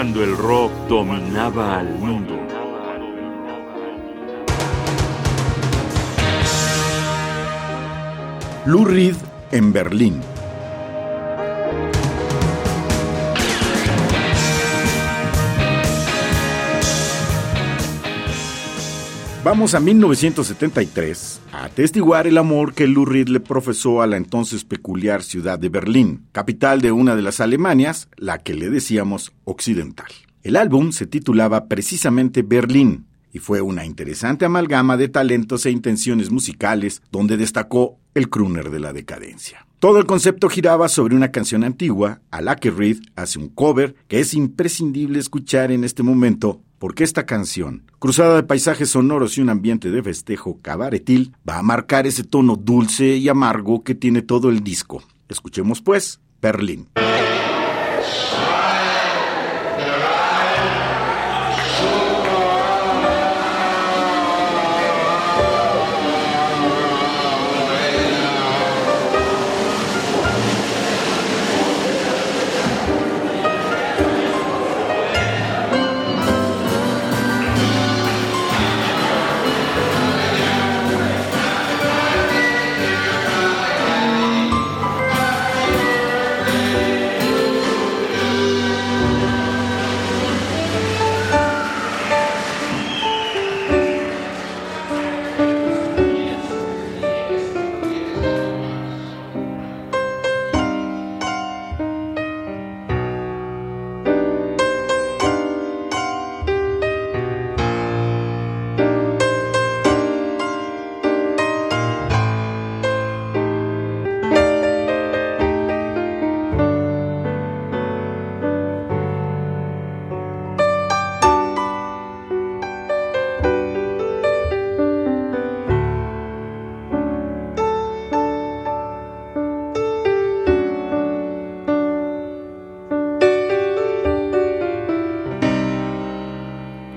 cuando el rock dominaba al mundo. Lou en Berlín. Vamos a 1973 a atestiguar el amor que Lou Reed le profesó a la entonces peculiar ciudad de Berlín, capital de una de las Alemanias, la que le decíamos occidental. El álbum se titulaba precisamente Berlín y fue una interesante amalgama de talentos e intenciones musicales donde destacó el crooner de la decadencia. Todo el concepto giraba sobre una canción antigua a la que Reed hace un cover que es imprescindible escuchar en este momento porque esta canción, cruzada de paisajes sonoros y un ambiente de festejo cabaretil, va a marcar ese tono dulce y amargo que tiene todo el disco. Escuchemos pues Berlín.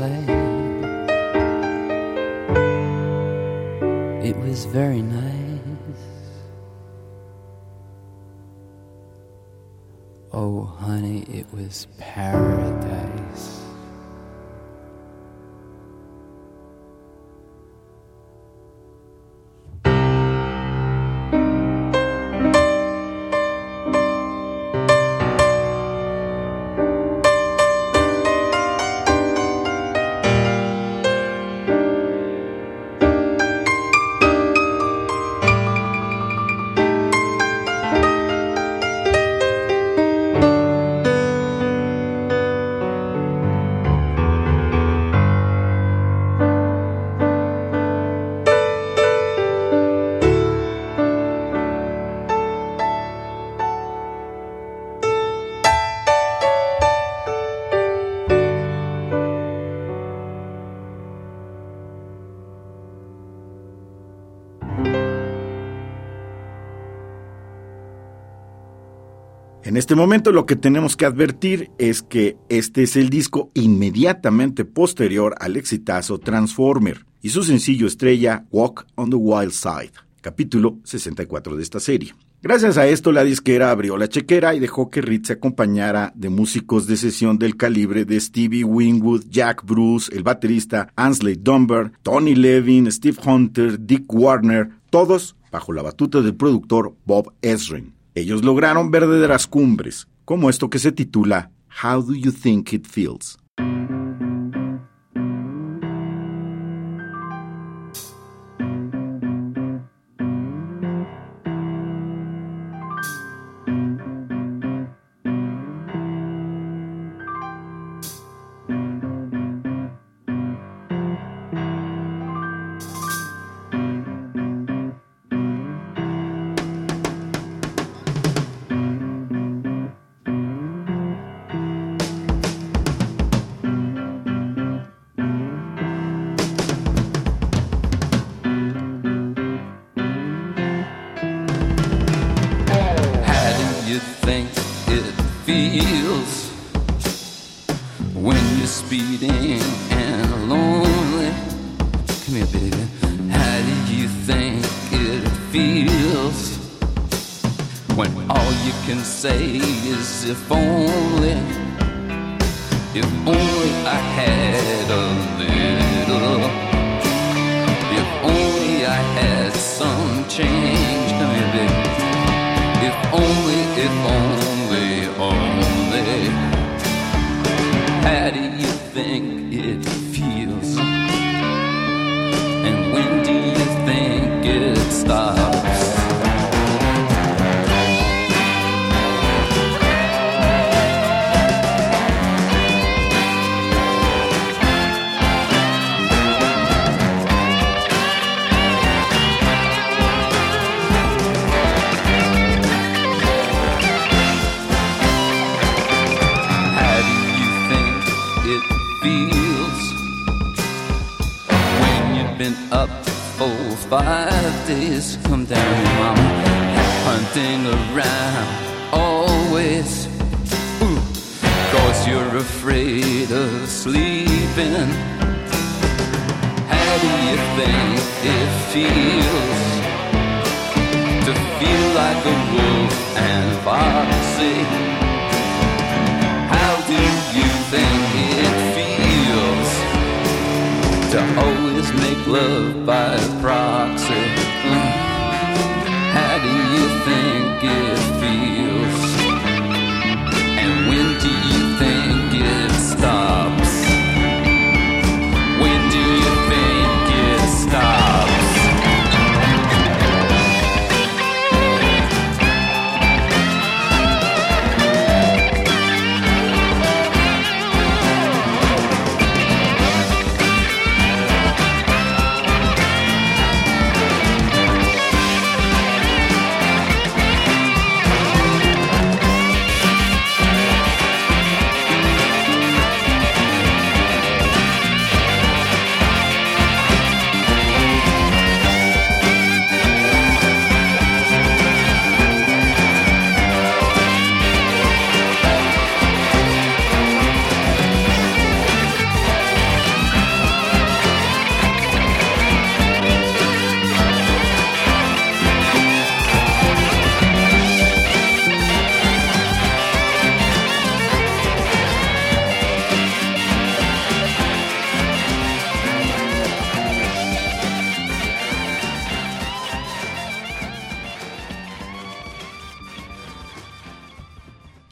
play. It was very nice. Oh, honey, it was paradise. En este momento lo que tenemos que advertir es que este es el disco inmediatamente posterior al exitazo Transformer y su sencillo estrella Walk on the Wild Side, capítulo 64 de esta serie. Gracias a esto la disquera abrió la chequera y dejó que Reed se acompañara de músicos de sesión del calibre de Stevie Winwood, Jack Bruce, el baterista Ansley Dunbar, Tony Levin, Steve Hunter, Dick Warner, todos bajo la batuta del productor Bob Ezrin. Ellos lograron verdaderas cumbres, como esto que se titula How Do You Think It Feels? it feels when you're speeding and lonely. Come here, baby. How do you think it feels when all you can say is if only, if only I had a little, if only I had some change. Come here, baby. If only, if only only. How do you think it feels? And when do you think it stops? For five days? Come down, mama, hunting around always. Ooh, Cause you're afraid of sleeping. How do you think it feels to feel like a wolf and foxy? Make love by proxy?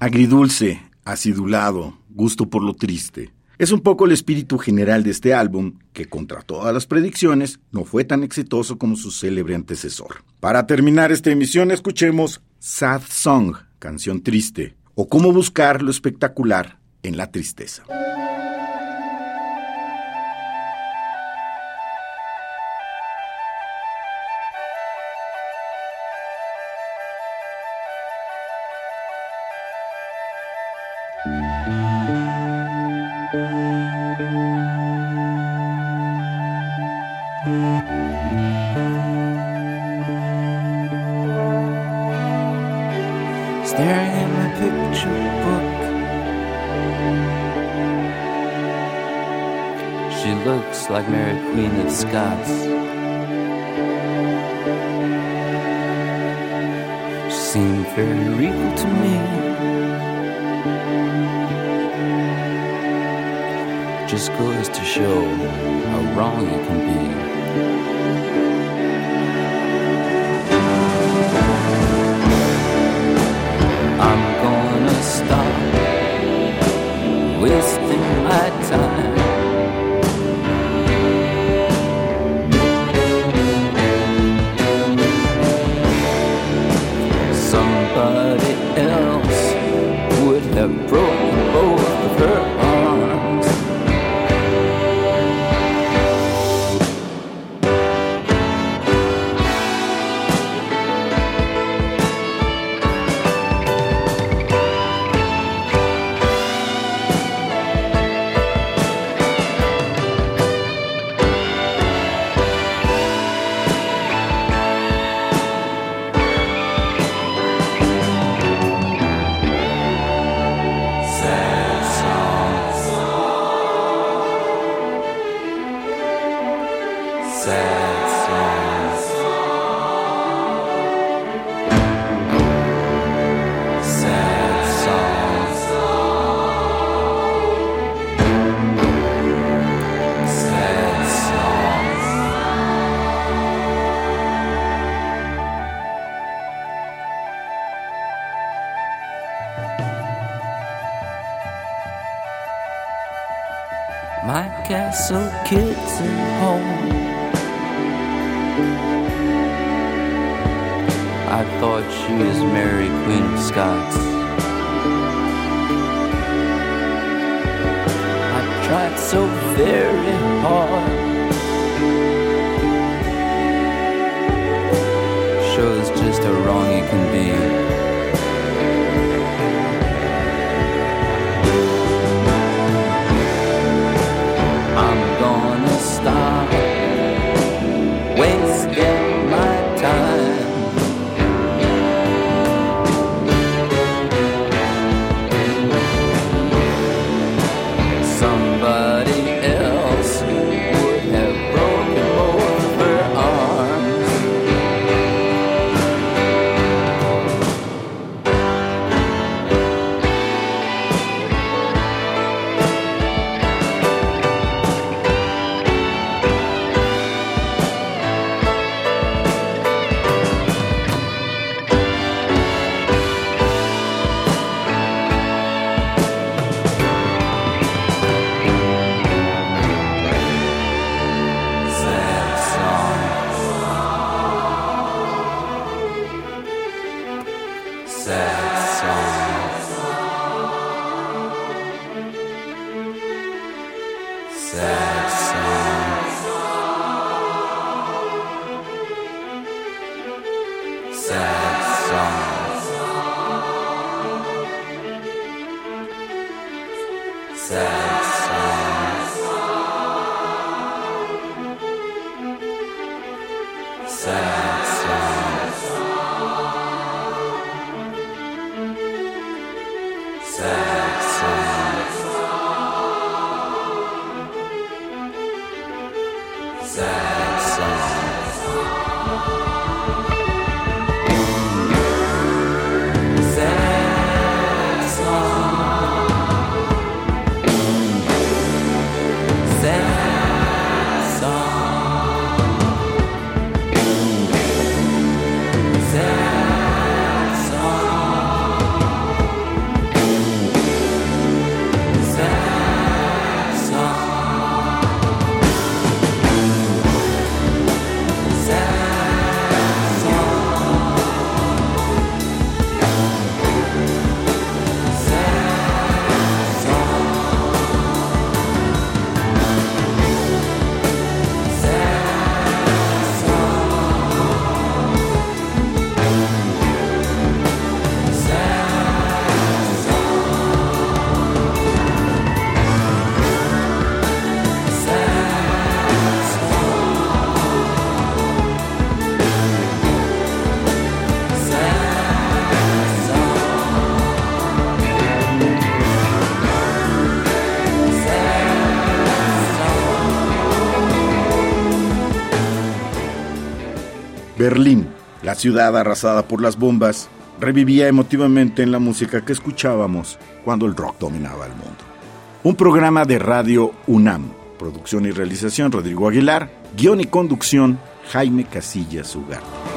Agridulce, acidulado, gusto por lo triste. Es un poco el espíritu general de este álbum, que contra todas las predicciones no fue tan exitoso como su célebre antecesor. Para terminar esta emisión escuchemos Sad Song, canción triste, o cómo buscar lo espectacular en la tristeza. Looks like Mary Queen of Scots. She seemed very regal to me. Just goes to show how wrong it can be. I thought she was Mary Queen of Scots. I tried so very hard. Shows just how wrong you can be. sad song. Sad song. Sad song. Sad song. Sad. Berlín, la ciudad arrasada por las bombas, revivía emotivamente en la música que escuchábamos cuando el rock dominaba el mundo. Un programa de radio UNAM, producción y realización Rodrigo Aguilar, guion y conducción Jaime Casillas Ugarte.